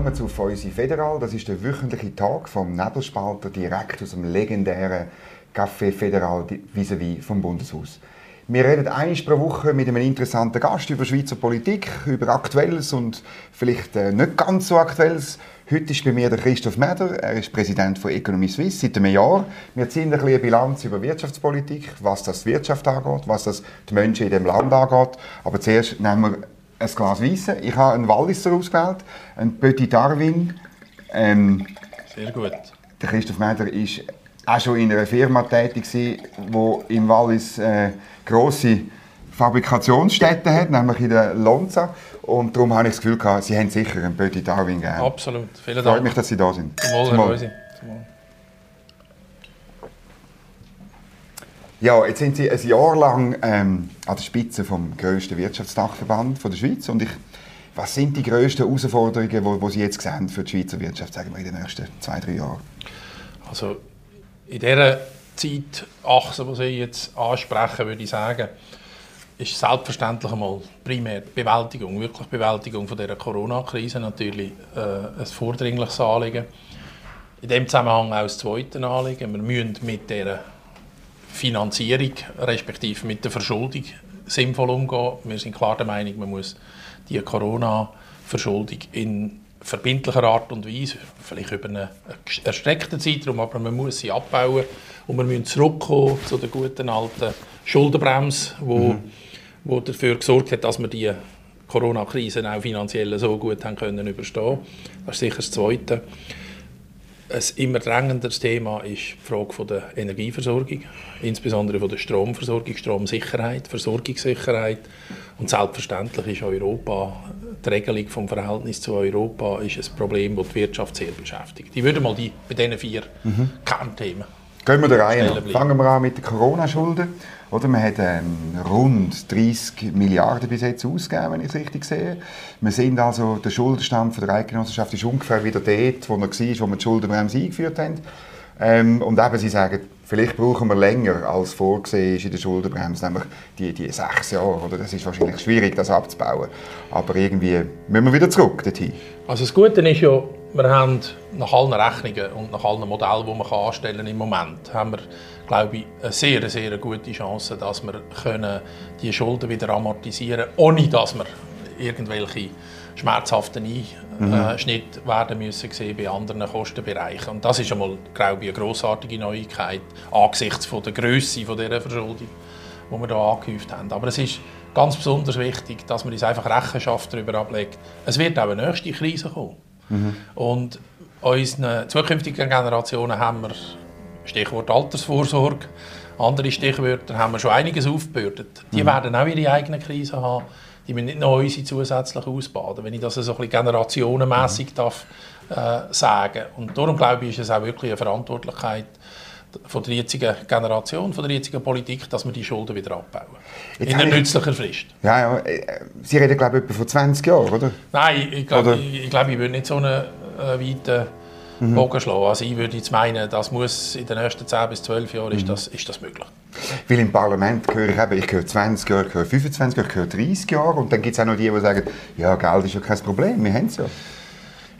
willkommen zu Feusi Federal. Das ist der wöchentliche Tag vom Nebelspalter direkt aus dem legendären Café Federal vis-à-vis vom Bundeshaus. Wir reden einmal pro Woche mit einem interessanten Gast über Schweizer Politik, über Aktuelles und vielleicht äh, nicht ganz so Aktuelles. Heute ist bei mir der Christoph Meder. Er ist Präsident von Economy Suisse seit einem Jahr. Wir ziehen ein eine Bilanz über Wirtschaftspolitik, was das die Wirtschaft angeht, was das die Menschen in dem Land angeht. Aber zuerst nehmen wir ein Glas Weisse. Ich habe einen Walliser ausgewählt, einen Petit Darwin. Ähm, Sehr gut. Der Christoph Meder ist auch schon in einer Firma tätig die im Wallis äh, grosse Fabrikationsstätten hat, nämlich in der Lonza. Und darum habe ich das Gefühl, gehabt, Sie haben sicher einen Petit Darwin gegeben. Absolut. Vielen Dank. Freut mich, dass Sie da sind. Zum Wohl, Zum Wohl. Ja, jetzt sind Sie ein Jahr lang ähm, an der Spitze vom grössten Wirtschaftsdachverband der Schweiz und ich, was sind die grössten Herausforderungen, die Sie jetzt sehen für die Schweizer Wirtschaft, sagen wir in den nächsten zwei, drei Jahren? Also in dieser Zeitachse, die Sie jetzt ansprechen, würde ich sagen, ist selbstverständlich einmal primär die Bewältigung, wirklich Bewältigung von dieser Corona-Krise natürlich äh, ein vordringliches Anliegen. In dem Zusammenhang auch das zweite Anliegen. Wir müssen mit dieser Finanzierung respektive mit der Verschuldung sinnvoll umgehen. Wir sind klar der Meinung, man muss die Corona-Verschuldung in verbindlicher Art und Weise, vielleicht über einen erstreckten Zeitraum, aber man muss sie abbauen und wir müssen zurückkommen zu der guten alten Schuldenbremse, wo, mhm. wo dafür gesorgt hat, dass wir die Corona-Krise auch finanziell so gut haben können überstehen. Das ist sicher das Zweite. Ein immer drängenderes Thema ist die Frage von der Energieversorgung, insbesondere von der Stromversorgung, Stromsicherheit, Versorgungssicherheit. Und selbstverständlich ist Europa, die Regelung vom Verhältnis zu Europa ist ein Problem, das die Wirtschaft sehr beschäftigt. Ich würde mal die, bei diesen vier mhm. Kernthemen Gehen wir der Reihe Fangen wir an mit den Corona-Schulden. Oder, man hat ähm, rund 30 Milliarden bis jetzt ausgegeben, wenn ich es richtig sehe. Wir sind also, der Schuldenstand der Eidgenossenschaft ist ungefähr wieder dort, wo er war, wo wir die Schuldenbremse eingeführt haben. Ähm, und eben, Sie sagen, vielleicht brauchen wir länger als vorgesehen ist in der Schuldenbremse, nämlich die, die sechs Jahre. Oder? Das ist wahrscheinlich schwierig, das abzubauen. Aber irgendwie müssen wir wieder zurück dorthin. Also das Gute ist ja, wir haben nach allen Rechnungen und nach allen Modellen, die man anstellen kann im Moment, haben wir, glaube ich, eine sehr, sehr gute Chance, dass wir können die Schulden wieder amortisieren können, ohne dass wir irgendwelche schmerzhaften Einschnitte mhm. werden müssen sehen bei anderen Kostenbereichen. Und das ist einmal, glaube ich, eine grossartige Neuigkeit angesichts von der Größe dieser Verschuldung, die wir hier angehäuft haben. Aber es ist ganz besonders wichtig, dass man uns einfach Rechenschaft darüber ablegt. Es wird auch eine nächste Krise kommen. Mhm. Und unseren zukünftigen Generationen haben wir, Stichwort Altersvorsorge, andere Stichwörter, haben wir schon einiges aufgebürdet. Die mhm. werden auch ihre eigene Krise haben. Die müssen nicht noch unsere zusätzlich ausbaden, wenn ich das so ein bisschen generationenmässig mhm. darf, äh, sagen Und darum glaube ich, ist es auch wirklich eine Verantwortlichkeit, von der jetzigen Generation, von der jetzigen Politik, dass wir die Schulden wieder abbauen. Jetzt in einer nützlicher Frist. Ja, ja, äh, Sie reden, glaube ich, etwa von 20 Jahren, oder? Nein, ich glaube, ich, ich, glaub, ich würde nicht so einen äh, weiten mhm. Bogen schlagen. Also ich würde jetzt meinen, das muss in den nächsten 10 bis 12 Jahren mhm. ist, das, ist das möglich. Weil im Parlament höre ich eben, ich höre 20 Jahre, ich höre 25 Jahre, ich höre 30 Jahre und dann gibt es auch noch die, die sagen, ja, Geld ist ja kein Problem, wir haben es ja.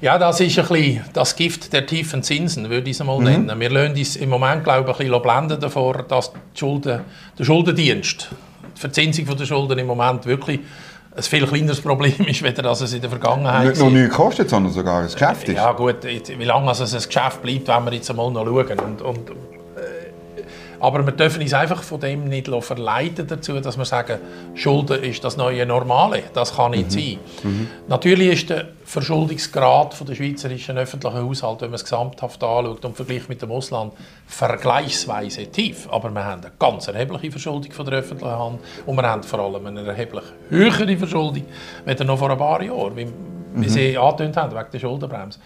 Ja, das ist ein bisschen das Gift der tiefen Zinsen, würde ich es mal mhm. nennen. Wir lassen uns im Moment, glaube ich, ein bisschen blenden davor, dass Schulden, der Schuldendienst, die Verzinsung der Schulden im Moment wirklich ein viel kleineres Problem ist, als dass es in der Vergangenheit Nicht nur nichts kostet, sondern sogar ein Geschäft ist. Ja gut, wie lange es ein Geschäft bleibt, werden wir jetzt einmal noch schauen. Und, und aber wir dürfen uns einfach von dem nicht verleiten dazu, dass wir sagen, Schulden ist das neue Normale. Das kann nicht mhm. sein. Mhm. Natürlich ist der Verschuldungsgrad der schweizerischen öffentlichen Haushalt, wenn man es gesamthaft anschaut und vergleicht mit dem Ausland, vergleichsweise tief. Aber wir haben eine ganz erhebliche Verschuldung von der öffentlichen Hand und wir haben vor allem eine erheblich höhere Verschuldung als noch vor ein paar Jahren, wie, mhm. Sie angetönt haben, wegen der Schuldenbremse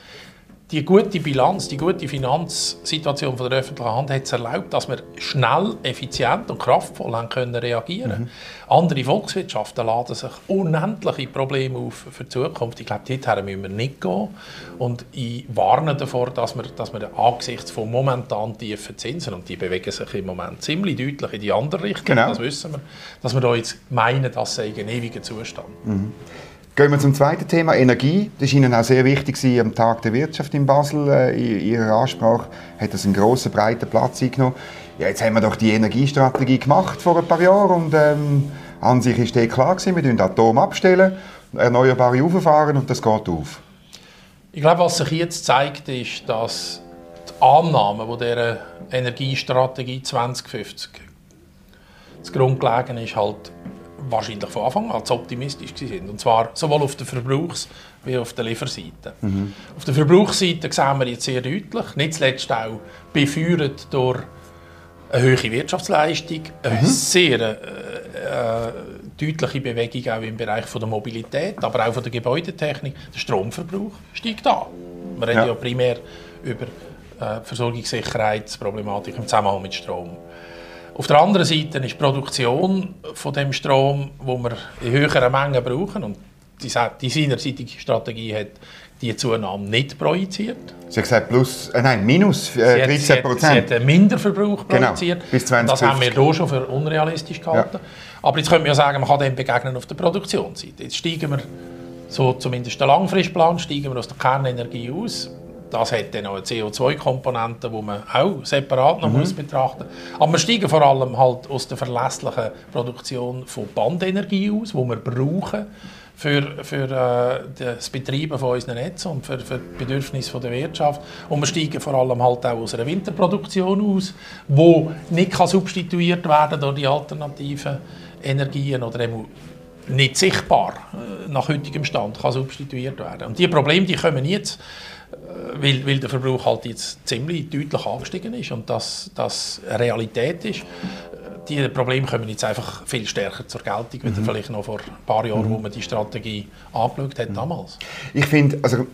die gute Bilanz, die gute Finanzsituation von der öffentlichen Hand hat es erlaubt, dass wir schnell, effizient und kraftvoll haben können reagieren mhm. Andere Volkswirtschaften laden sich unendliche Probleme auf für die Zukunft. Ich glaube, dorthin müssen wir nicht gehen. Und ich warne davor, dass wir, dass wir angesichts von momentan tiefen Zinsen, und die bewegen sich im Moment ziemlich deutlich in die andere Richtung, genau. das wissen wir, dass wir da jetzt meinen, das sei ein ewiger Zustand. Mhm. Gehen wir zum zweiten Thema, Energie. Das war Ihnen auch sehr wichtig am Tag der Wirtschaft in Basel. Äh, in Ihrer Ansprache hat das einen grossen, breiten Platz eingenommen. Ja, jetzt haben wir doch die Energiestrategie gemacht vor ein paar Jahren und ähm, an sich ist eh klar gewesen, wir stellen Atom abstellen, erneuerbare auffahren und das geht auf. Ich glaube, was sich jetzt zeigt, ist, dass die Annahmen, die dieser Energiestrategie 2050 zugrunde gelegen ist, halt wahrscheinlich von Anfang an zu optimistisch sind. Und zwar sowohl auf der Verbrauchs- wie auf der Lieferseite. Mhm. Auf der Verbrauchsseite sehen wir jetzt sehr deutlich, nicht zuletzt auch befeuert durch eine hohe Wirtschaftsleistung, eine mhm. sehr äh, äh, deutliche Bewegung auch im Bereich von der Mobilität, aber auch von der Gebäudetechnik. Der Stromverbrauch steigt an. Wir reden ja, ja primär über äh, Versorgungssicherheitsproblematik im Zusammenhang mit Strom. Auf der anderen Seite ist die Produktion von dem Strom, wo wir in höheren Mengen brauchen, und die, die seinerseitige Strategie hat die Zunahme nicht projiziert. Sie hat gesagt, plus, äh, nein, minus äh, 13 Prozent. Sie, hat, einen Minderverbrauch genau, projiziert. Bis 2050. Das haben wir hier schon für unrealistisch gehalten. Ja. Aber jetzt könnte man ja sagen, man kann dem begegnen auf der Produktionsseite. Jetzt steigen wir, so zumindest der Langfristplan, steigen wir aus der Kernenergie aus. Das hat dann auch eine CO2-Komponente, die man auch separat noch mhm. muss betrachten muss. Aber wir steigen vor allem halt aus der verlässlichen Produktion von Bandenergie aus, die wir brauchen für, für äh, das Betreiben von unseren Netzen und für, für die Bedürfnisse der Wirtschaft. Und wir steigen vor allem halt auch aus einer Winterproduktion aus, die nicht kann substituiert werden durch die alternativen Energien oder nicht sichtbar äh, nach heutigem Stand kann substituiert werden. Und diese Probleme die kommen jetzt, weil, weil der Verbrauch halt jetzt ziemlich deutlich angestiegen ist und das, das Realität ist die Probleme kommen jetzt einfach viel stärker zur Geltung, mhm. als vielleicht noch vor ein paar Jahren, mhm. wo man die Strategie angeschaut hat mhm. damals. Ich finde, also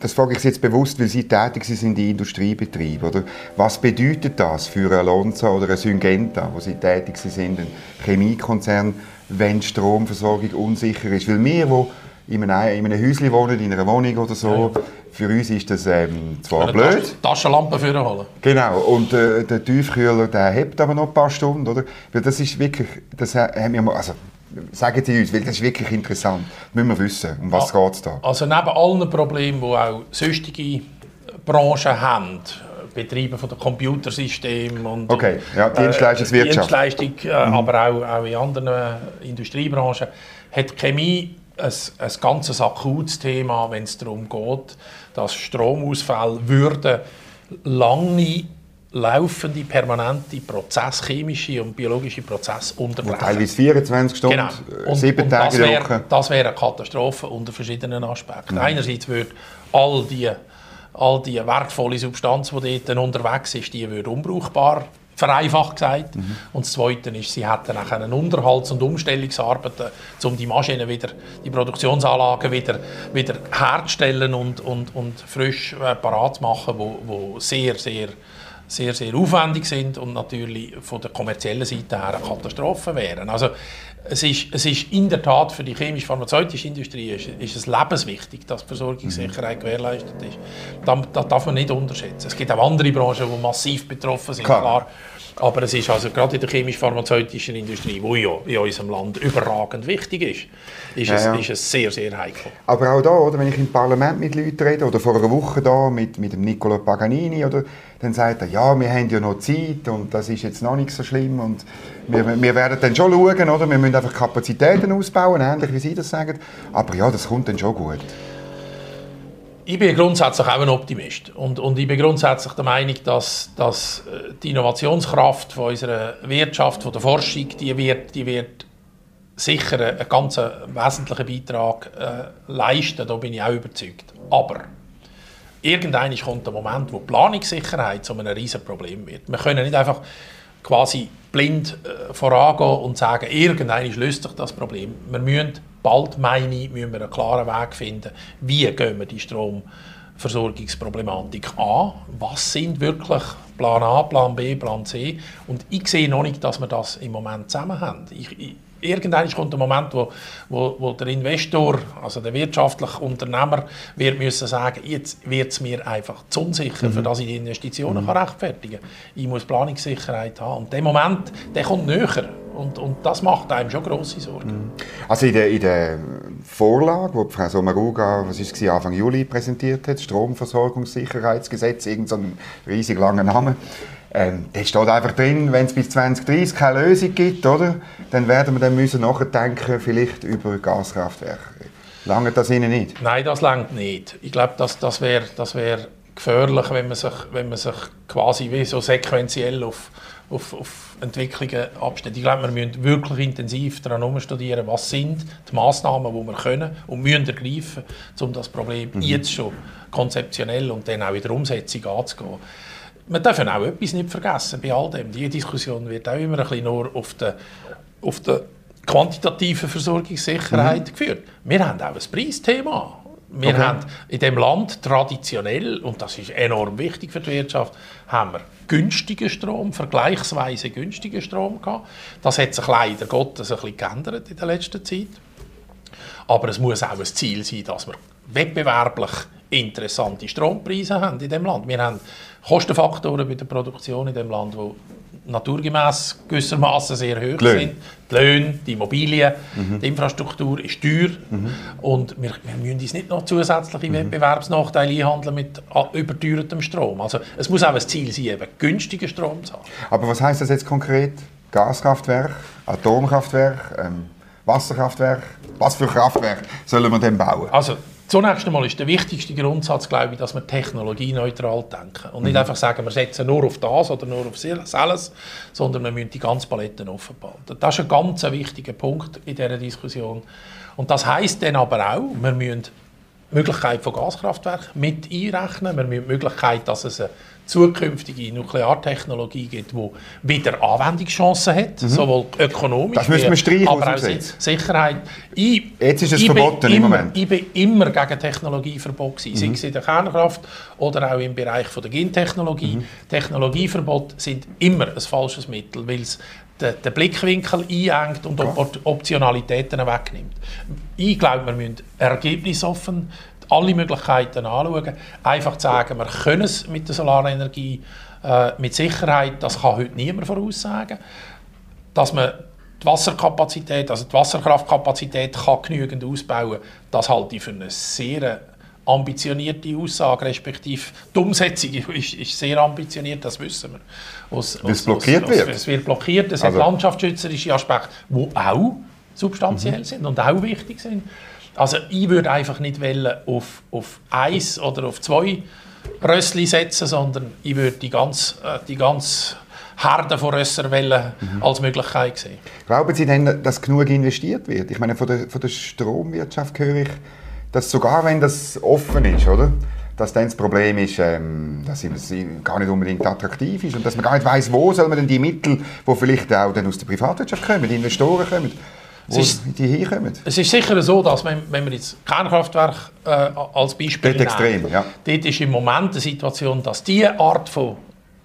das frage ich jetzt bewusst, weil Sie tätig sind in den Industriebetrieben. Oder? Was bedeutet das für ein Lonza oder ein Syngenta, wo Sie tätig sind, ein Chemiekonzern, wenn die Stromversorgung unsicher ist? Weil wir, wo in einem, in einem Häuschen wohnen, in einer Wohnung oder so, ja. Für uns ist das ähm, zwar eine blöd. Tasch Taschenlampe für holen. Genau, und äh, der Tiefkühler, der hebt aber noch ein paar Stunden, oder? Weil das ist wirklich, das haben wir mal, also sagen Sie uns, weil das ist wirklich interessant. Müssen wir wissen, um was ja, geht es da? Also neben allen Problemen, die auch sonstige Branchen haben, Betriebe von der Computersystem und okay. ja, Dienstleistungswirtschaft, äh, Dienstleistung, äh, mhm. aber auch, auch in anderen Industriebranchen, hat Chemie ein, ein ganz akutes Thema, wenn es darum geht, dass Stromausfälle würden lange laufende, permanente Prozesse, chemische und biologische Prozesse unterbrechen. Teilweise 24 Stunden, genau. und, sieben und Tage das wäre, das wäre eine Katastrophe unter verschiedenen Aspekten. Mhm. Einerseits würde all die, all die wertvolle Substanz, die dort unterwegs ist, die würde unbrauchbar vereinfacht gesagt. Mhm. Und das Zweite ist, sie hätten dann Unterhalts- und Umstellungsarbeiten, um die Maschinen wieder, die Produktionsanlagen wieder, wieder herzustellen und, und, und frisch äh, parat zu machen, wo, wo sehr, sehr sehr, sehr aufwendig sind und natürlich von der kommerziellen Seite her eine Katastrophe wären. Also es ist, es ist in der Tat für die chemisch-pharmazeutische Industrie ist, ist es lebenswichtig, dass die Versorgungssicherheit mhm. gewährleistet ist. Das, das darf man nicht unterschätzen. Es gibt auch andere Branchen, die massiv betroffen sind, klar. klar. Aber es ist also gerade in der chemisch-pharmazeutischen Industrie, die ja in unserem Land überragend wichtig ist, ist, ja, es, ja. ist es sehr, sehr heikel. Aber auch da, oder, wenn ich im Parlament mit Leuten rede, oder vor einer Woche da mit, mit dem Niccolo Paganini, oder, dann sagt er, ja, wir haben ja noch Zeit und das ist jetzt noch nicht so schlimm und wir, wir werden dann schon schauen, oder? wir müssen einfach Kapazitäten ausbauen, ähnlich wie Sie das sagen, aber ja, das kommt dann schon gut. Ich bin grundsätzlich auch ein Optimist und, und ich bin grundsätzlich der Meinung, dass, dass äh, die Innovationskraft von unserer Wirtschaft, von der Forschung, die wird, die wird sicher einen ganz wesentlichen Beitrag äh, leisten, da bin ich auch überzeugt. Aber irgendwann kommt der Moment, wo Planungssicherheit zu einem riesen Problem wird. Wir können nicht einfach quasi blind äh, vorangehen und sagen, irgendwann löst sich das Problem. Wir müssen bald, meine ich, müssen wir einen klaren Weg finden, wie gehen wir die Stromversorgungsproblematik an, was sind wirklich Plan A, Plan B, Plan C und ich sehe noch nicht, dass wir das im Moment zusammen haben. Ich, ich, irgendwann kommt der Moment, wo, wo, wo, der Investor, also der wirtschaftliche Unternehmer, wird müssen sagen, jetzt wird es mir einfach zu unsicher, mhm. für dass ich die Investitionen mhm. kann rechtfertigen kann. Ich muss Planungssicherheit haben. Und der Moment, der kommt näher. Und, und das macht einem schon grosse Sorgen. Mhm. Also in der, in der Vorlage, die Frau Sommaruga, was ist es, Anfang Juli präsentiert hat, Stromversorgungssicherheitsgesetz, irgendein so riesig langer Name. Ähm, da steht einfach drin, wenn es bis 2030 keine Lösung gibt, oder, dann werden wir dann müssen nachdenken, vielleicht über Gaskraftwerke. Lange das Ihnen nicht? Nein, das langt nicht. Ich glaube, das, das wäre das wär gefährlich, wenn man, sich, wenn man sich quasi wie so sequenziell auf, auf, auf Entwicklungen abstellt. Ich glaube, wir müssen wirklich intensiv daran studieren, was sind die Massnahmen, die wir können und müssen ergreifen, um das Problem mhm. jetzt schon konzeptionell und dann auch in der Umsetzung anzugehen man darf auch etwas nicht vergessen bei all dem. Die Diskussion wird auch immer ein bisschen nur auf der, auf der quantitativen Versorgungssicherheit mhm. geführt. Wir haben auch ein Preisthema. Wir okay. haben in dem Land traditionell, und das ist enorm wichtig für die Wirtschaft, haben wir günstigen Strom, vergleichsweise günstigen Strom gehabt. Das hat sich leider Gottes ein bisschen geändert in der letzten Zeit. Aber es muss auch ein Ziel sein, dass wir wettbewerblich interessante Strompreise haben in dem Land. Wir haben Kostenfaktoren bei der Produktion in dem Land, die naturgemäß gewissermaßen sehr hoch die sind. Die Löhne, die Immobilien, mhm. die Infrastruktur ist teuer mhm. und wir, wir müssen uns nicht noch zusätzliche mhm. Wettbewerbsnachteile einhandeln mit überteuertem Strom. Also es muss auch ein Ziel sein, eben günstigen Strom zu haben. Aber was heißt das jetzt konkret? Gaskraftwerk, Atomkraftwerk, ähm, Wasserkraftwerk? Was für Kraftwerk sollen wir denn bauen? Also Zunächst einmal ist der wichtigste Grundsatz, glaube ich, dass wir technologieneutral denken. Und nicht mhm. einfach sagen, wir setzen nur auf das oder nur auf alles, sondern wir müssen die ganze Palette offen behalten. Das ist ein ganz wichtiger Punkt in dieser Diskussion. Und das heißt dann aber auch, wir müssen Möglichkeit von Gaskraftwerken mit einrechnen. Wir müssen die Möglichkeit, dass es eine zukünftige Nukleartechnologie gibt, die wieder Anwendungschancen hat, mhm. sowohl ökonomisch das müssen wir streichen, aber auch Sicherheit. Ich, Jetzt ist es verboten im Moment. Ich bin immer gegen Technologieverbot gewesen, mhm. sei es in der Kernkraft oder auch im Bereich von der Gentechnologie. Mhm. Technologieverbot sind immer ein falsches Mittel, weil es den, Blickwinkel einengt und Optionalitäten wegnimmt. Ich glaube, wir müssen ergebnisoffen alle Möglichkeiten anschauen. Einfach zu sagen, wir können es mit der Solarenergie äh, mit Sicherheit, das kann heute niemand voraussagen. Dass man die Wasserkapazität, also die Wasserkraftkapazität kann genügend ausbauen, das halte ich für eine sehr ambitionierte Aussage, respektive die Umsetzung ist, ist sehr ambitioniert, das wissen wir. Aus, aus, blockiert aus, wird. Es wird blockiert, es also. hat landschaftsschützerische Aspekte, die auch substanziell mhm. sind und auch wichtig sind. Also ich würde einfach nicht wollen auf, auf eins oder auf zwei Rössli setzen, sondern ich würde die ganz, äh, die ganz Herde von Rösserwellen mhm. als Möglichkeit sehen. Glauben Sie denn, dass genug investiert wird? Ich meine, von der, von der Stromwirtschaft höre ich, dass sogar wenn das offen ist, oder? Dass dann das Problem ist, ähm, dass es gar nicht unbedingt attraktiv ist und dass man gar nicht weiß, wo soll man denn die Mittel, die vielleicht auch dann aus der Privatwirtschaft kommen, die Investoren kommen, wo ist, die hinkommen? Es ist sicher so, dass wenn, wenn wir jetzt Kernkraftwerk äh, als Beispiel nehmen, extrem, ja. dort ist im Moment die Situation, dass diese Art von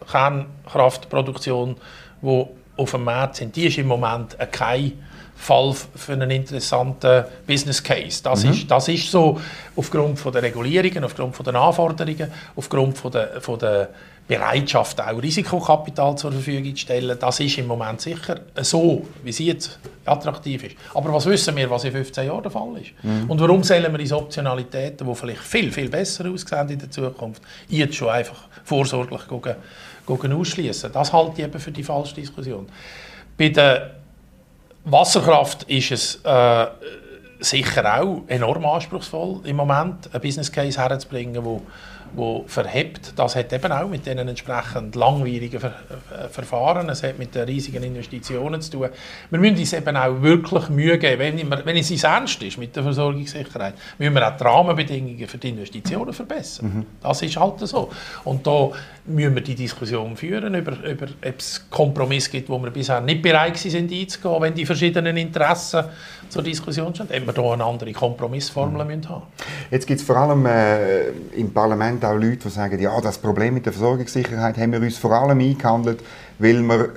Kernkraftproduktion, die auf dem Markt sind, die ist im Moment kein Fall für einen interessanten Business Case. Das, mhm. ist, das ist so aufgrund von der Regulierungen, aufgrund von den Anforderungen, aufgrund von der, von der Bereitschaft, auch Risikokapital zur Verfügung zu stellen, das ist im Moment sicher so, wie sie jetzt attraktiv ist. Aber was wissen wir, was in 15 Jahren der Fall ist? Mhm. Und warum sollen wir diese Optionalitäten, die vielleicht viel, viel besser aussehen in der Zukunft, jetzt schon einfach vorsorglich gucken, gucken ausschließen? Das halte ich eben für die falsche Diskussion. Bei der Wasserkraft ist es äh, sicher auch enorm anspruchsvoll im Moment, einen Business Case herzubringen, wo wo verhebt. Das hat eben auch mit diesen entsprechend langwierigen Ver äh, Verfahren, es hat mit den riesigen Investitionen zu tun. Wir müssen uns eben auch wirklich Mühe geben, wenn, wir, wenn es uns ernst ist mit der Versorgungssicherheit, müssen wir auch die Rahmenbedingungen für die Investitionen verbessern. Mhm. Das ist halt so. Und da müssen wir die Diskussion führen, über, über ob es Kompromiss gibt, wo wir bisher nicht bereit sind einzugehen, wenn die verschiedenen Interessen zur Diskussion stehen, ob wir da eine andere Kompromissformel mhm. müssen haben. Jetzt gibt es vor allem äh, im Parlament auch Leute, die sagen, ja, das Problem mit der Versorgungssicherheit haben wir uns vor allem eingehandelt, weil wir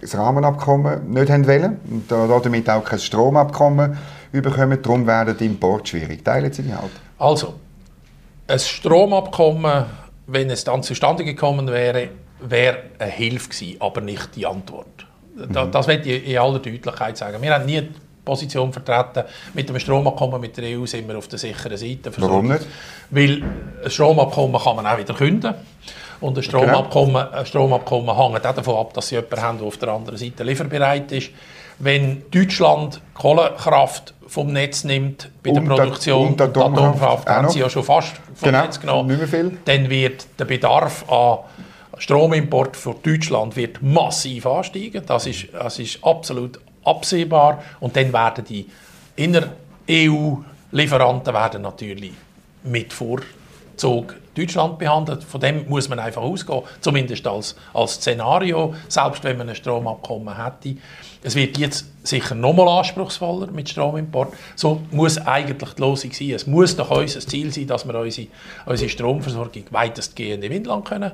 das Rahmenabkommen nicht haben wollen und damit auch kein Stromabkommen bekommen. Darum werden die Import schwierig. Teilen Sie die halt? Also, ein Stromabkommen, wenn es dann zustande gekommen wäre, wäre eine Hilfe gewesen, aber nicht die Antwort. Das, mhm. das möchte ich in aller Deutlichkeit sagen. Wir haben nie Position vertreten. Mit dem Stromabkommen mit der EU sind wir auf der sicheren Seite. Warum nicht? Weil ein Stromabkommen kann man auch wieder künden. Und ein genau. Stromabkommen, ein Stromabkommen hängt auch davon ab, dass sie jemanden haben, der auf der anderen Seite lieferbereit ist. Wenn Deutschland Kohlekraft vom Netz nimmt bei der Produktion und, und Atomkraft, haben sie ja schon fast vom genau, Netz genommen, dann wird der Bedarf an Stromimport für Deutschland wird massiv ansteigen. Das ist, das ist absolut absehbar. Und dann werden die Inner-EU-Lieferanten natürlich mit Vorzug Deutschland behandelt. Von dem muss man einfach ausgehen, zumindest als, als Szenario, selbst wenn man ein Stromabkommen hätte. Es wird jetzt sicher nochmal anspruchsvoller mit Stromimport. So muss eigentlich die Lösung sein. Es muss doch unser Ziel sein, dass wir unsere, unsere Stromversorgung weitestgehend im Inland können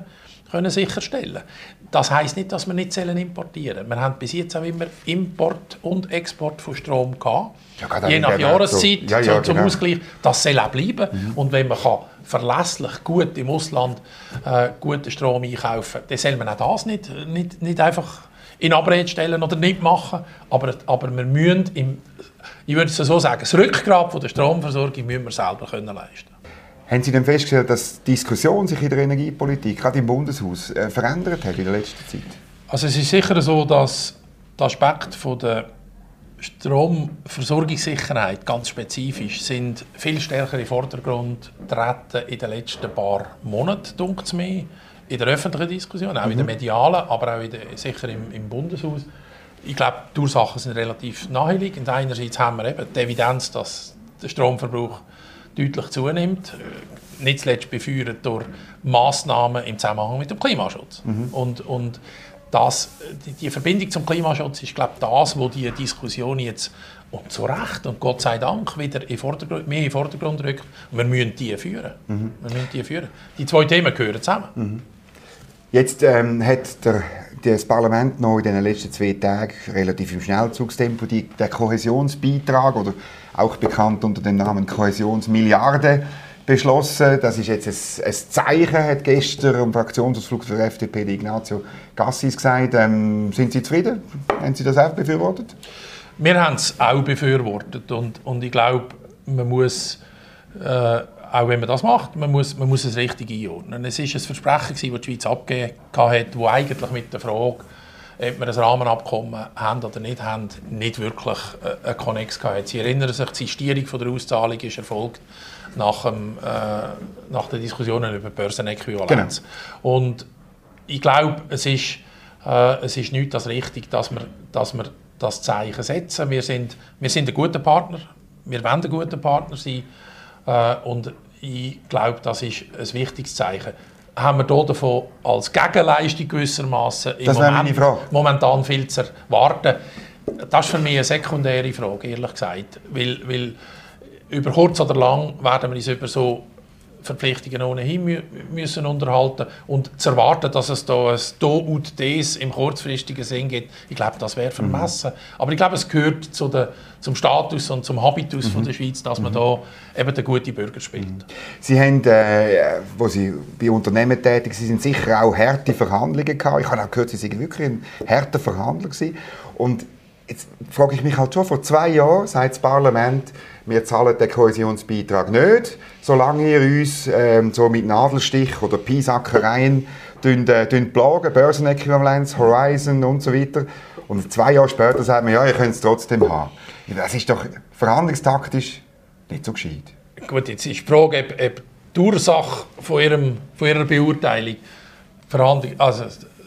können sicherstellen Das heißt nicht, dass wir nicht importieren sollen. Wir haben bis jetzt auch immer Import und Export von Strom gehabt. Ja, je nach Jahreszeit so. ja, ja, zum, genau. Ausgleich. Das soll auch bleiben. Mhm. Und wenn man kann verlässlich gut im Ausland äh, guten Strom einkaufen kann, dann soll man auch das nicht, nicht, nicht einfach in Abrede stellen oder nicht machen. Aber, aber wir müssen, im, ich würde es so sagen, das Rückgrat von der Stromversorgung müssen wir selber können leisten haben Sie denn festgestellt, dass die Diskussion sich in der Energiepolitik, gerade im Bundeshaus, äh, verändert hat in der letzten Zeit? Also es ist sicher so, dass der Aspekt von der Stromversorgungssicherheit ganz spezifisch sind viel stärker in den Vordergrund treten in den letzten paar Monaten, es mir, in der öffentlichen Diskussion, auch mhm. in der mhm. medialen, aber auch der, sicher im, im, Bundeshaus. Ich glaube, die Ursachen sind relativ naheliegend. Einerseits haben wir eben die Evidenz, dass der Stromverbrauch deutlich zunimmt. Nicht zuletzt befeuert durch Massnahmen im Zusammenhang mit dem Klimaschutz. Mhm. Und, und das, die, Verbindung zum Klimaschutz ist, glaube ich, das, wo die Diskussion jetzt und zu Recht und Gott sei Dank wieder in Vordergrund, mehr in den Vordergrund rückt. Und wir müssen die führen. Mhm. Wir müssen die führen. Die zwei Themen gehören zusammen. Mhm. Jetzt ähm, hat der, das Parlament noch in den letzten zwei Tagen relativ im Schnellzugstempo die, den Kohäsionsbeitrag oder auch bekannt unter dem Namen Kohäsionsmilliarde beschlossen. Das ist jetzt ein, ein Zeichen, hat gestern am Fraktionsausflug der FDP die Ignazio Gassis gesagt. Ähm, sind Sie zufrieden? Haben Sie das auch befürwortet? Wir haben es auch befürwortet und, und ich glaube, man muss äh, auch wenn man das macht, man muss, man muss es richtig einordnen. Es war ein Versprechen, das die Schweiz abgegeben hat, das eigentlich mit der Frage, ob wir ein Rahmenabkommen haben oder nicht haben, nicht wirklich äh, einen Konnex hatte. Sie erinnern sich, die Sistierung der Auszahlung ist erfolgt nach, dem, äh, nach den Diskussionen über Börsenäquivalenz. Genau. Und ich glaube, es ist, äh, es ist nicht das richtig, dass wir, dass wir das Zeichen setzen. Wir sind, wir sind ein guter Partner, wir wollen ein guter Partner sein äh, und ich glaube, das ist ein wichtiges Zeichen. Haben wir hier davon als Gegenleistung gewissermaßen im Moment, momentan viel zu erwarten? Das ist für mich eine sekundäre Frage, ehrlich gesagt. Weil, weil über kurz oder lang werden wir uns über so Verpflichtungen ohnehin müssen unterhalten und zu erwarten, dass es da ein Do und Des im kurzfristigen Sinn gibt, ich glaube, das wäre vermessen. Mhm. Aber ich glaube, es gehört zu der, zum Status und zum Habitus mhm. von der Schweiz, dass man mhm. da eben den guten Bürger spielt. Mhm. Sie haben, äh, wo Sie bei Unternehmen tätig sind, sicher auch harte Verhandlungen gehabt. Ich habe auch gehört, Sie sind wirklich ein harter Verhandler gewesen. Und jetzt frage ich mich halt schon, vor zwei Jahren sagt das Parlament, wir zahlen den Kohäsionsbeitrag nicht, solange ihr uns ähm, so mit Nadelstich oder Piesackereien äh, plagen, Börsenäquivalenz, Horizon und so weiter. Und zwei Jahre später sagt man, ja, ihr könnt es trotzdem haben. Das ist doch verhandlungstaktisch nicht so gescheit. Gut, jetzt ist die Frage, ob, ob die Ursache von, ihrem, von ihrer Beurteilung Verhandlung, also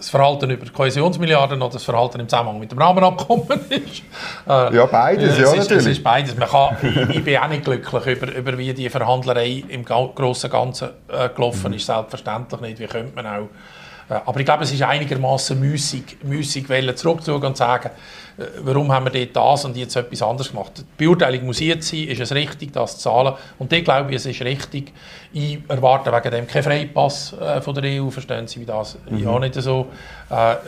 das Verhalten über Kohäsionsmilliarden oder das Verhalten im Zusammenhang mit dem Rahmenabkommen ist. Äh, ja, beides, ja, ist, natürlich. Es ist beides. Man kann, ich, ich, bin auch nicht glücklich über, über wie die Verhandlerei im Großen und Ganzen äh, gelaufen mhm. ist. Selbstverständlich nicht. Wie könnte man auch aber ich glaube, es ist einigermaßen müßig, müßig zurückzugehen und sagen, äh, warum haben wir dort das und jetzt etwas anderes gemacht. Die Beurteilung muss jetzt sein, ist es richtig, das zu zahlen. Und ich glaube ich, es ist richtig. Ich erwarte wegen dem keinen Freipass äh, von der EU, verstehen Sie wie das? Mhm. Ja, nicht so.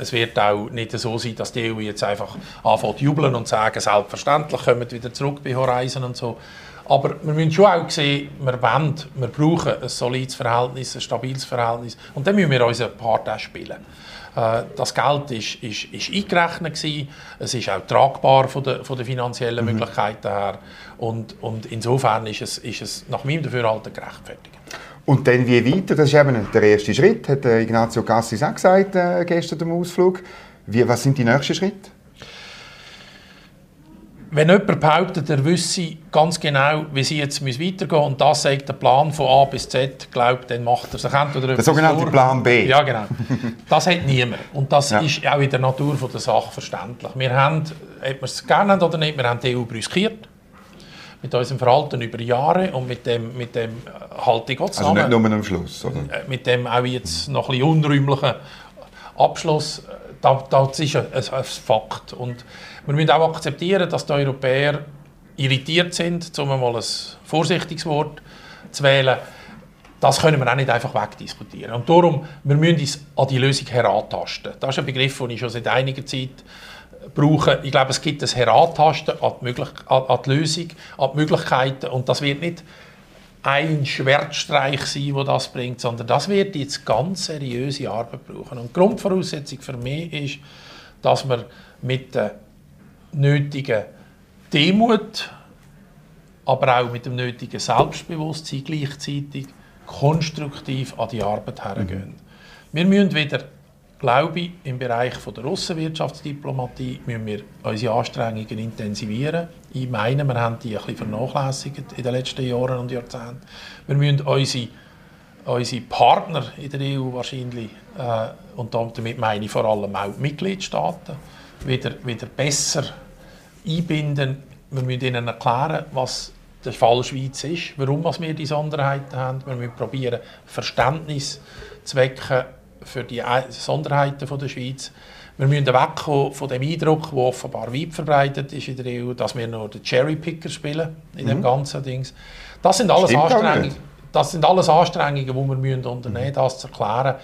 es wird auch nicht so sein, dass die EU jetzt einfach anfängt zu jubeln und sagen, selbstverständlich kommen wir wieder zurück bei Horizon und so. Aber wir müssen schon auch sehen, wir wollen, wir brauchen ein solides Verhältnis, ein stabiles Verhältnis. Und dann müssen wir unseren Part auch spielen. Äh, das Geld ist, ist, ist eingerechnet gewesen. Es ist auch tragbar von der, von der finanziellen mhm. Möglichkeiten her. Und, und insofern ist es, ist es nach meinem Dafürhalten gerechtfertigt. Und dann wie weiter? Das ist eben der erste Schritt, hat Ignazio Cassis auch gesagt äh, gestern am Ausflug. Wie, was sind die nächsten Schritte? Wenn jemand behauptet, er wüsste ganz genau, wie sie jetzt weitergehen und das sagt der Plan von A bis Z, glaubt, dann macht er entweder Der sogenannte vor. Plan B. Ja, genau. Das hat niemand. Und das ja. ist auch in der Natur der Sache verständlich. Wir haben, ob wir es gerne haben oder nicht, wir haben die EU brüskiert. Mit unserem Verhalten über Jahre und mit dem, mit dem äh, halte ich Gott zusammen. Also nicht nur am Schluss, oder? Äh, mit dem auch jetzt noch ein bisschen unräumlichen Abschluss, das, das ist ein, ein Fakt. Und wir müssen auch akzeptieren, dass die Europäer irritiert sind, um mal ein vorsichtiges Wort zu wählen. Das können wir auch nicht einfach wegdiskutieren. Und darum, wir müssen uns an die Lösung herantasten. Das ist ein Begriff, den ich schon seit einiger Zeit brauche. Ich glaube, es gibt ein Herantasten an die, an die Lösung, an die Möglichkeiten. Und das wird nicht ein Schwertstreich sein, der das bringt, sondern das wird jetzt ganz seriöse Arbeit brauchen. Und die Grundvoraussetzung für mich ist, dass wir mit der nötigen Demut, aber auch mit dem nötigen Selbstbewusstsein gleichzeitig konstruktiv an die Arbeit hergehen. Mhm. Wir müssen wieder, glaube ich, im Bereich von der Russenwirtschaftsdiplomatie müssen wir unsere Anstrengungen intensivieren. Ich meine, wir haben die ein bisschen vernachlässigt in den letzten Jahren und Jahrzehnten. Wir müssen unsere, unsere Partner in der EU wahrscheinlich, äh, und damit meine ich vor allem auch die Mitgliedstaaten, wieder, wieder besser einbinden. Wir müssen ihnen erklären, was der Fall Schweiz ist, warum wir die Sonderheiten haben. Wir müssen probieren, Verständnis zu wecken für die Sonderheiten der Schweiz. Wir müssen wegkommen von dem Eindruck, der offenbar weit verbreitet ist in der EU, dass wir nur den Cherrypicker spielen in mhm. dem ganzen Dings. Das sind alles Anstrengungen, das sind alles Anstrengungen, die wir unternehmen müssen, das zu erklären.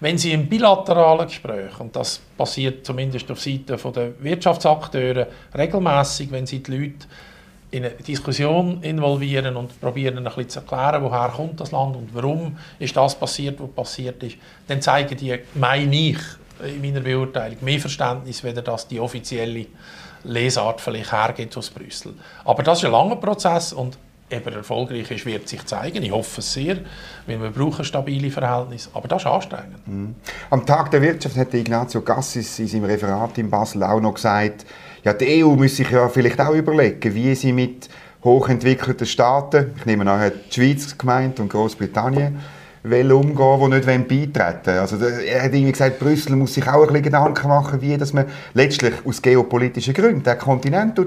Wenn Sie im bilateralen Gespräch, und das passiert zumindest auf Seite der Wirtschaftsakteure regelmäßig, wenn Sie die Leute in eine Diskussion involvieren und probieren ein bisschen zu erklären, woher kommt das Land und warum ist das passiert, was passiert ist, dann zeigen die, meine ich, in meiner Beurteilung, mehr Verständnis, weder das die offizielle Lesart vielleicht hergeht aus Brüssel. Aber das ist ein langer Prozess und ob er erfolgreich ist, wird sich zeigen. Ich hoffe es sehr, weil wir brauchen stabile Verhältnisse. Aber das ist anstrengend. Mhm. Am Tag der Wirtschaft hat Ignazio Cassis in seinem Referat in Basel auch noch gesagt, ja, die EU muss sich ja vielleicht auch überlegen, wie sie mit hochentwickelten Staaten, ich nehme an, die Schweiz gemeint und Großbritannien, umgehen, die nicht beitreten wollen. Also, er hat irgendwie gesagt, Brüssel muss sich auch ein bisschen Gedanken machen, wie dass man letztlich aus geopolitischen Gründen den Kontinent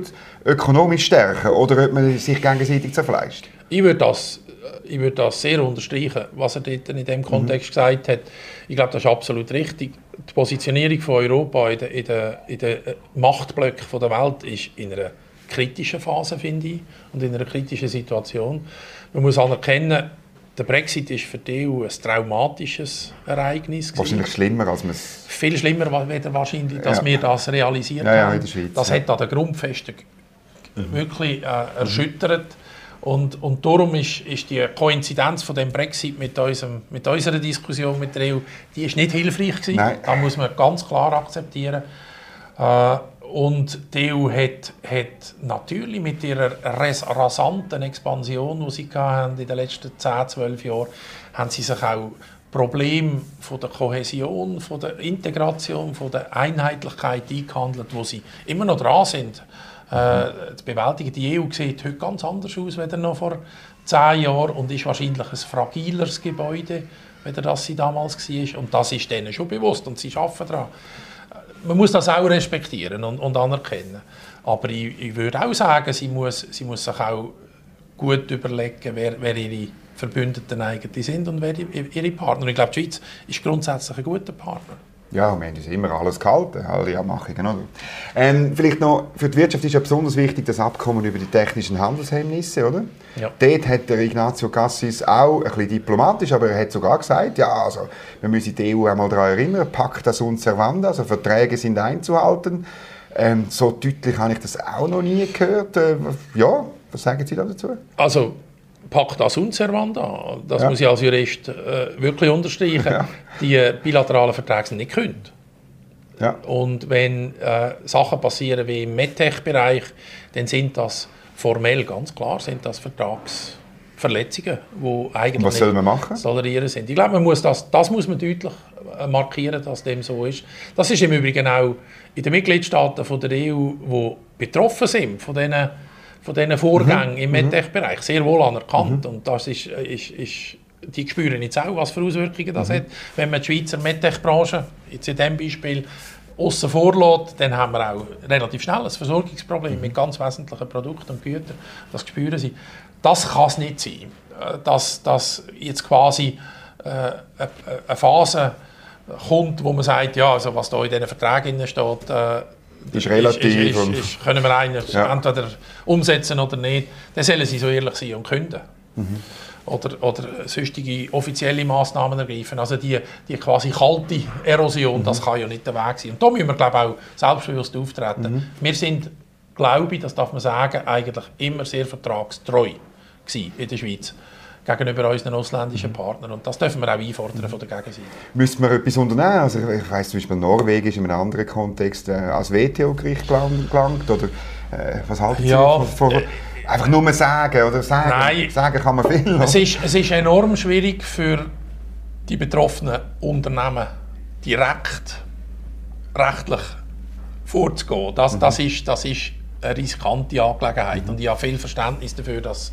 ökonomisch stärken oder ob man sich gegenseitig zerfleischt. Ich würde das, ich würde das sehr unterstreichen, was er dort in diesem Kontext mhm. gesagt hat. Ich glaube, das ist absolut richtig. Die Positionierung von Europa in den, in den, in den Machtblöcken der Welt ist in einer kritischen Phase, finde ich, und in einer kritischen Situation. Man muss anerkennen, der Brexit ist für die EU ein traumatisches Ereignis. Wahrscheinlich schlimmer, als man es... Viel schlimmer wäre wahrscheinlich, dass ja. wir das realisiert ja, ja, haben. In der Schweiz, das hat an der Grundfesten mhm. wirklich äh, erschüttert. Und, und darum ist, ist die Koinzidenz von dem Brexit mit, unserem, mit unserer Diskussion mit der EU, die ist nicht hilfreich gewesen. Nein. Das muss man ganz klar akzeptieren. Äh, und die EU hat, hat natürlich mit ihrer rasanten Expansion, die sie hatten in den letzten 10, 12 Jahren, haben sie sich auch Probleme von der Kohäsion, von der Integration, von der Einheitlichkeit eingehandelt, wo sie immer noch dran sind, äh, zu bewältigen. Die EU sieht heute ganz anders aus als noch vor 10 Jahren und ist wahrscheinlich ein fragileres Gebäude, als das sie damals war. Und das ist denen schon bewusst und sie arbeiten daran man muss das auch respektieren und, und anerkennen. Aber ich, ich, würde auch sagen, sie muss, sie muss sich auch gut überlegen, wer, wer ihre Verbündeten eigentlich sind und wer ihre Partner. Ich glaube, die Schweiz ist grundsätzlich ein guter Partner. Ja, wir haben uns immer alles gehalten, alle Abmachungen. Oder? Ähm, vielleicht noch, für die Wirtschaft ist ja besonders wichtig das Abkommen über die technischen Handelshemmnisse, oder? Ja. Dort hat der Ignazio Cassis auch ein bisschen diplomatisch, aber er hat sogar gesagt, ja, also, wir müssen die EU einmal daran erinnern, Pacta sunt servanda, also Verträge sind einzuhalten. Ähm, so deutlich habe ich das auch noch nie gehört. Äh, ja, was sagen Sie da dazu? Also, Pacta sunt servanda, das ja. muss ich als Jurist äh, wirklich unterstreichen. Ja. Die bilateralen Verträge sind nicht gekündigt. Ja. Und wenn äh, Sachen passieren wie im MedTech-Bereich, dann sind das formell ganz klar sind das Vertragsverletzungen, die eigentlich Was soll man machen? tolerieren sind. Ich glaube, man muss das, das muss man deutlich äh, markieren, dass dem so ist. Das ist im Übrigen auch in den Mitgliedstaaten von der EU, die betroffen sind von diesen, von diesen Vorgängen mhm. im mhm. MedTech-Bereich, sehr wohl anerkannt. Mhm. Und das ist, ist, ist die spüren jetzt auch, was für Auswirkungen das mhm. hat. Wenn man die Schweizer MedTech-Branche, jetzt in diesem Beispiel, außen vor lässt, dann haben wir auch relativ schnell ein Versorgungsproblem mhm. mit ganz wesentlichen Produkten und Gütern. Das spüren sie. Das kann es nicht sein, äh, dass, dass jetzt quasi äh, eine Phase kommt, wo man sagt, ja, also was da in diesen Verträgen steht, äh, ist relativ. Ist, ist, ist, können wir eigentlich ja. entweder umsetzen oder nicht. Dann sollen sie so ehrlich sein und künden. Mhm oder, oder sonstige offizielle Massnahmen ergreifen. Also die, die quasi kalte Erosion, mhm. das kann ja nicht der Weg sein. Und da müssen wir, glaube ich, auch selbstbewusst auftreten. Mhm. Wir sind, glaube ich, das darf man sagen, eigentlich immer sehr vertragstreu in der Schweiz gegenüber unseren ausländischen. Partnern. Und das dürfen wir auch einfordern von der Gegenseite. Müssen wir etwas unternehmen? Also ich weiss zum Beispiel, Norwegen ist in einem anderen Kontext äh, als WTO-Gericht gelangt. Oder äh, was halten Sie ja, von, von, Einfach nur sagen oder sagen. Nein, sagen kann man viel. Es ist, es ist enorm schwierig für die betroffenen Unternehmen direkt rechtlich vorzugehen. Das, mhm. das, ist, das ist eine riskante Angelegenheit mhm. und ich habe viel Verständnis dafür, dass,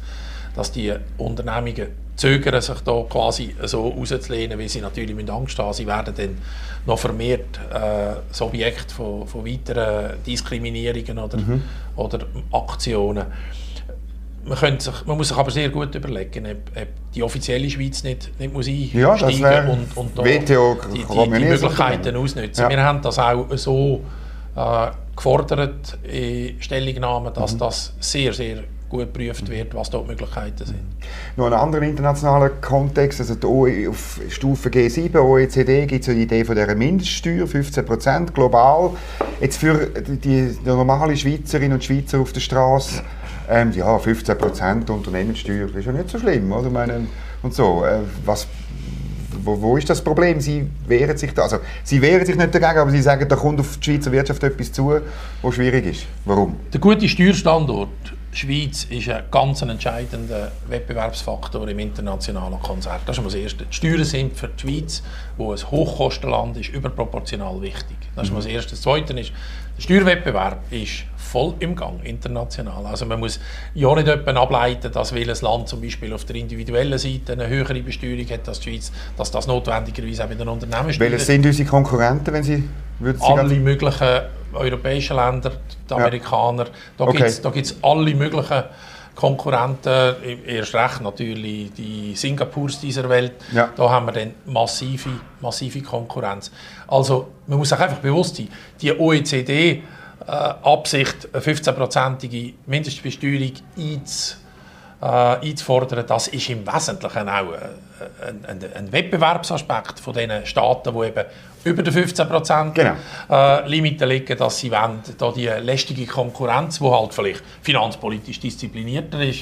dass die Unternehmungen zögern, sich da quasi so rauszulehnen, weil sie natürlich mit Angst haben, sie werden dann noch vermehrt äh, das Objekt von, von weiteren Diskriminierungen oder, mhm. oder Aktionen man, könnte sich, man muss sich aber sehr gut überlegen, ob, ob die offizielle Schweiz nicht, nicht muss einsteigen ja, und, und da WTO die, die, die Möglichkeiten ausnutzen. Ja. Wir haben das auch so äh, gefordert in Stellungnahmen, dass mhm. das sehr, sehr gut geprüft wird, was dort Möglichkeiten sind. Noch einen anderen internationalen Kontext, also die auf Stufe G7, OECD, gibt es ja die Idee von dieser Mindeststeuer, 15% global. Jetzt für die, die normale Schweizerinnen und Schweizer auf der Straße ähm, ja, 15% Unternehmenssteuer ist ja nicht so schlimm, oder? Meine, und so, äh, was, wo, wo, ist das Problem? Sie wehren sich da, also Sie wehren sich nicht dagegen, aber Sie sagen, da kommt auf die Schweizer Wirtschaft etwas zu, was schwierig ist. Warum? Der gute Steuerstandort Schweiz ist ein ganz entscheidender Wettbewerbsfaktor im internationalen Konzert. Das ist das Erste. Die Steuern sind für die Schweiz, wo ein Hochkostenland ist, überproportional wichtig. Das ist mhm. das Erste. Das Zweite ist, der Steuerwettbewerb ist voll im Gang, international. Also man muss ja nicht ableiten, dass ein Land zum Beispiel auf der individuellen Seite eine höhere Besteuerung hat als die Schweiz, dass das notwendigerweise auch mit den Unternehmen Welche sind unsere Konkurrenten, wenn Sie würden Sie Alle möglichen europäischen Länder, die Amerikaner, da okay. gibt es alle möglichen Konkurrenten, erst recht natürlich die Singapurs dieser Welt, ja. da haben wir dann massive, massive Konkurrenz. Also man muss sich einfach bewusst sein, die OECD äh, eine 15-prozentige Mindestbesteuerung einz, äh, einzufordern, das ist im Wesentlichen auch äh, ein, ein, ein, Wettbewerbsaspekt von den Staaten, die eben über den 15% genau. äh, Limite liegen, dass sie wollen, da die lästige Konkurrenz, die halt vielleicht finanzpolitisch disziplinierter ist,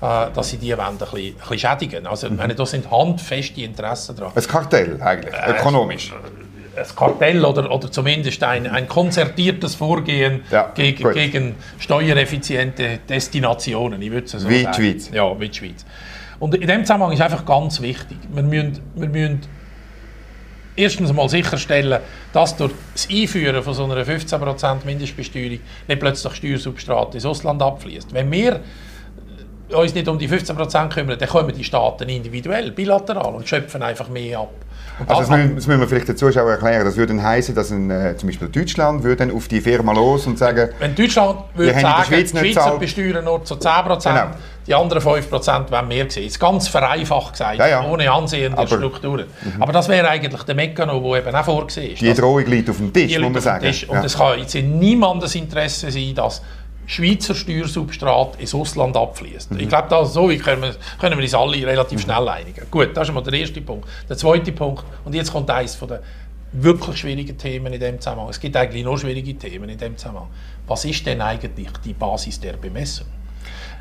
äh, dass sie die wollen, ein, bisschen, ein bisschen schädigen. Also, mhm. meine, da sind handfeste Interessen dran. Ein Kartell eigentlich, äh, ein Kartell oder, oder zumindest ein, ein konzertiertes Vorgehen ja, gegen, gegen steuereffiziente Destinationen. Ich würde so wie sagen. die Schweiz. Ja, wie die Schweiz. Und in dem Zusammenhang ist einfach ganz wichtig, wir müssen, wir müssen erstens mal sicherstellen, dass durch das Einführen von so einer 15% Mindestbesteuerung nicht plötzlich Steuersubstrat ins Ausland abfließt. Wenn wir uns nicht um die 15% kümmern, dann kommen die Staaten individuell, bilateral und schöpfen einfach mehr ab. Also das, müssen, das müssen wir vielleicht den Zuschauern erklären. Das würde dann heißen, dass ein, äh, zum Beispiel Deutschland würde dann auf die Firma los und sagen, wenn Deutschland würde sagen, die, Schweiz die Schweizer besteuern nur zu 10%, genau. die anderen 5% wollen mehr. Das ist ganz vereinfacht gesagt, ja, ja. ohne Ansehen der Strukturen. Mhm. Aber das wäre eigentlich der Mechanismus, der eben auch vorgesehen ist. Die Drohung liegt auf dem Tisch, muss man sagen. Tisch. Und es kann jetzt in niemandes Interesse sein, dass Schweizer Steuersubstrat ins Ausland abfließt. Mhm. Ich glaube, da, so können wir, können wir uns alle relativ schnell einigen. Gut, das ist mal der erste Punkt. Der zweite Punkt, und jetzt kommt eines von der wirklich schwierigen Themen in dem Zusammenhang. Es gibt eigentlich nur schwierige Themen in dem Zusammenhang. Was ist denn eigentlich die Basis der Bemessung?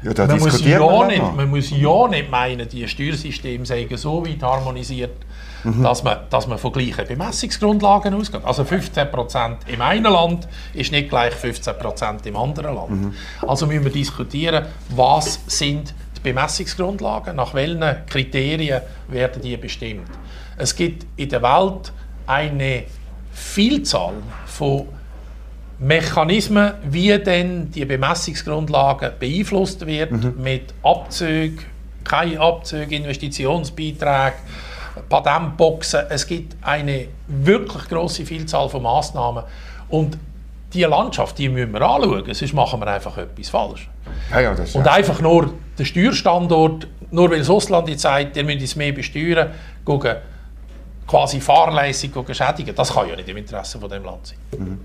Ja, man, muss ja nicht, man muss ja nicht meinen, die Steuersysteme seien so weit harmonisiert, dass, man, dass man von gleichen Bemessungsgrundlagen ausgeht. Also 15% im einen Land ist nicht gleich 15% im anderen Land. Also müssen wir diskutieren, was sind die Bemessungsgrundlagen, nach welchen Kriterien werden die bestimmt. Es gibt in der Welt eine Vielzahl von Mechanismen, wie denn die Bemessungsgrundlagen beeinflusst werden mit Abzügen, keine Abzüge, Investitionsbeiträge, Patentboxen. Es gibt eine wirklich große Vielzahl von Maßnahmen und die Landschaft, die müssen wir anschauen, sonst machen wir einfach etwas falsch. Ja, ja, Und einfach nur den Steuerstandort, nur weil das Ausland jetzt sagt, ihr müsst es mehr besteuern, gucken, quasi fahrlässig schädigen, das kann ja nicht im Interesse von dem Land sein.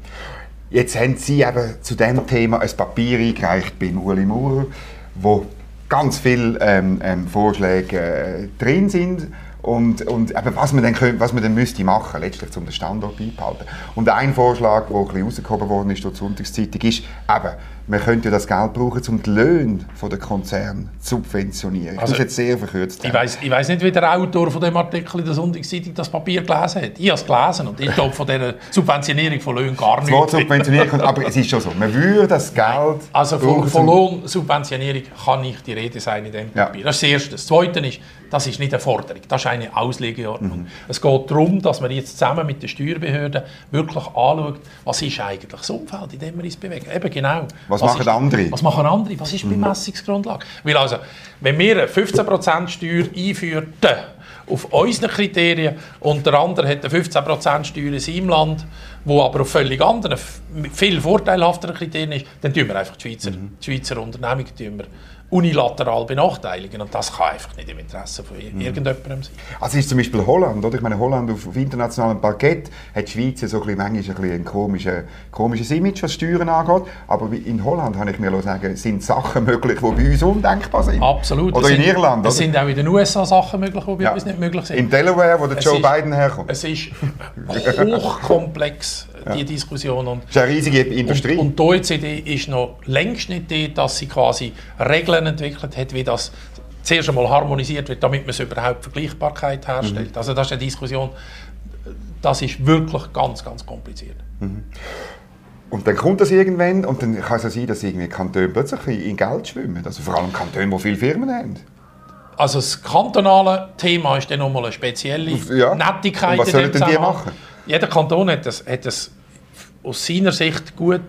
Jetzt haben Sie eben zu diesem Thema ein Papier eingereicht beim Uli Maurer, wo ganz viele ähm, ähm, Vorschläge äh, drin sind und, und eben, was man dann, könnte, was man dann müsste machen, letztlich um den Standort beibehalten. Und ein Vorschlag, der ein bisschen rausgehoben worden ist durch die Sonntagszeitung, ist eben, man könnte ja das Geld brauchen, um die Löhne der Konzerne zu subventionieren. Also, muss jetzt sehr verkürzt Ich weiß ich weiss nicht, wie der Autor von dem Artikel in der Sonntagszeitung das Papier gelesen hat. Ich habe es gelesen und ich glaube von dieser Subventionierung von Löhnen gar Das nichts. subventionieren, kommt, aber es ist schon so, man würde das Geld Also von, von Lohnsubventionierung kann nicht die Rede sein in dem Ja. Papier. Das ist das Erste. Das Zweite ist, das ist nicht eine Forderung, das ist eine Auslegeordnung. Mhm. Es geht darum, dass man jetzt zusammen mit den Steuerbehörden wirklich anschaut, was ist eigentlich das Umfeld, in dem wir uns bewegen. Eben genau. Was machen ist, andere? Was machen andere? Was ist die Bemessungsgrundlage? Weil also, wenn wir eine 15% Steuer einführten, auf unseren Kriterien und der andere hat eine 15% Steuer in seinem Land, wo aber auf völlig anderen, viel vorteilhafteren Kriterien ist, dann tun wir einfach die Schweizer, die Schweizer Unternehmungen tun wir unilateral benachteiligen und das kann einfach nicht im Interesse von irgendjemandem sein. Also ist zum Beispiel Holland, oder? Ich meine, Holland auf, auf internationalem Parkett hat die Schweiz so ein bisschen, manchmal ein, bisschen ein komisches, komisches Image, was Steuern angeht. Aber in Holland, habe ich mir sagen, sind Sachen möglich, die bei uns undenkbar sind. Absolut. Oder Es in sind, Irland, Es oder? sind auch in den USA Sachen möglich, die bei Ja. uns nicht möglich sind. In Delaware, wo der Es Joe ist- Biden herkommt. Es ist hochkomplex, die Diskussion. Und, Das ist eine riesige Industrie. und, und die OECD ist noch längst nicht dort, dass sie quasi Regeln entwickelt hat, wie das zuerst einmal harmonisiert wird, damit man es überhaupt Vergleichbarkeit herstellt. Mhm. Also das ist eine Diskussion, das ist wirklich ganz, ganz kompliziert. Und dann kommt das irgendwann und dann kann es ja sein, dass irgendwie Kantone plötzlich in Geld schwimmen. Also vor allem Kantone, die viele Firmen haben. Also das kantonale Thema ist dann nochmal eine spezielle Ja. Nettigkeit Und was sollen denn die machen? Jeder Kanton hat das, hat das aus seiner Sicht gut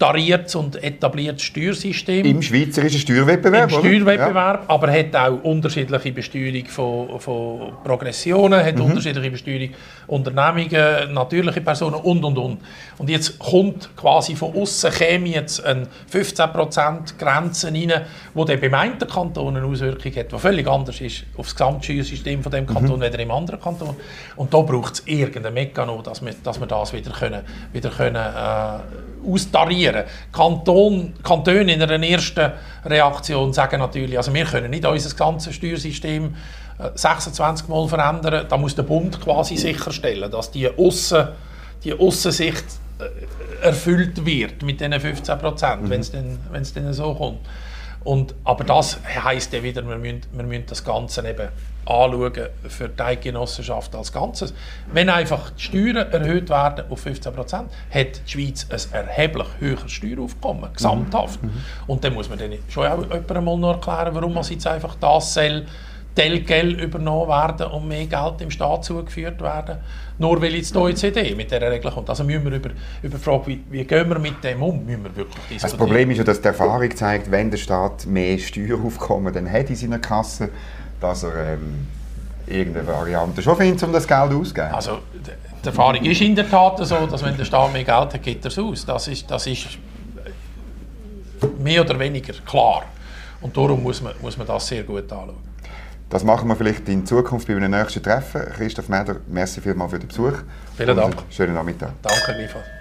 tariertes und etabliertes Steuersystem. Im schweizerischen Steuerwettbewerb, Im? Steuerwettbewerb, aber hat auch unterschiedliche Besteuerung von, von Progressionen, Mhm. hat unterschiedliche Besteuerung Unternehmungen, natürliche Personen und und und. Und jetzt kommt quasi von außen käme jetzt eine 15% Grenze rein, wo der beim einen Kanton eine Auswirkung hat, die völlig anders ist auf das Gesamtsteuersystem von dem Mhm. Kanton als im anderen Kanton. Und da braucht es irgendeinen Mechanismus, dass wir, dass wir das wieder können, wieder können äh, austarieren. Kanton, Kantone in einer ersten Reaktion sagen natürlich, also wir können nicht unser ganzes Steuersystem äh, 26 Mal verändern. Da muss der Bund quasi sicherstellen, dass die Aussen, die Aussensicht äh, erfüllt wird mit diesen 15 Prozent, wenn es dann, wenn's dann so kommt. Und, aber das heisst ja wieder, wir müssen, wir müssen das Ganze eben anschauen für die Eidgenossenschaft als Ganzes. Wenn einfach die Steuern erhöht werden auf 15 Prozent, hat die Schweiz ein erheblich höheres Steueraufkommen, gesamthaft. Und dann muss man dann schon auch jemandem mal noch erklären, warum man jetzt einfach das soll Telgeld übernommen werden und mehr Geld im Staat zugeführt werden, nur weil jetzt die OECD mit dieser Regel kommt. Also müssen wir über, über die Frage, wie, wie gehen wir mit dem um, müssen wir wirklich diskutieren. Das Problem ist ja, dass die Erfahrung zeigt, wenn der Staat mehr Steueraufkommen dann hat in seiner Kasse, dass er ähm, irgendeine Variante schon findet, um das Geld auszugeben. Also die Erfahrung ist in der Tat so, dass wenn der Staat mehr Geld hat, gibt er es aus. Das ist, das ist mehr oder weniger klar. Und darum muss man, muss man das sehr gut anschauen. Das machen wir vielleicht in Zukunft bei einem nächsten Treffen. Christoph Meder, merci vielmals für den Besuch. Vielen Dank. Schönen Nachmittag. Danke gleichfalls.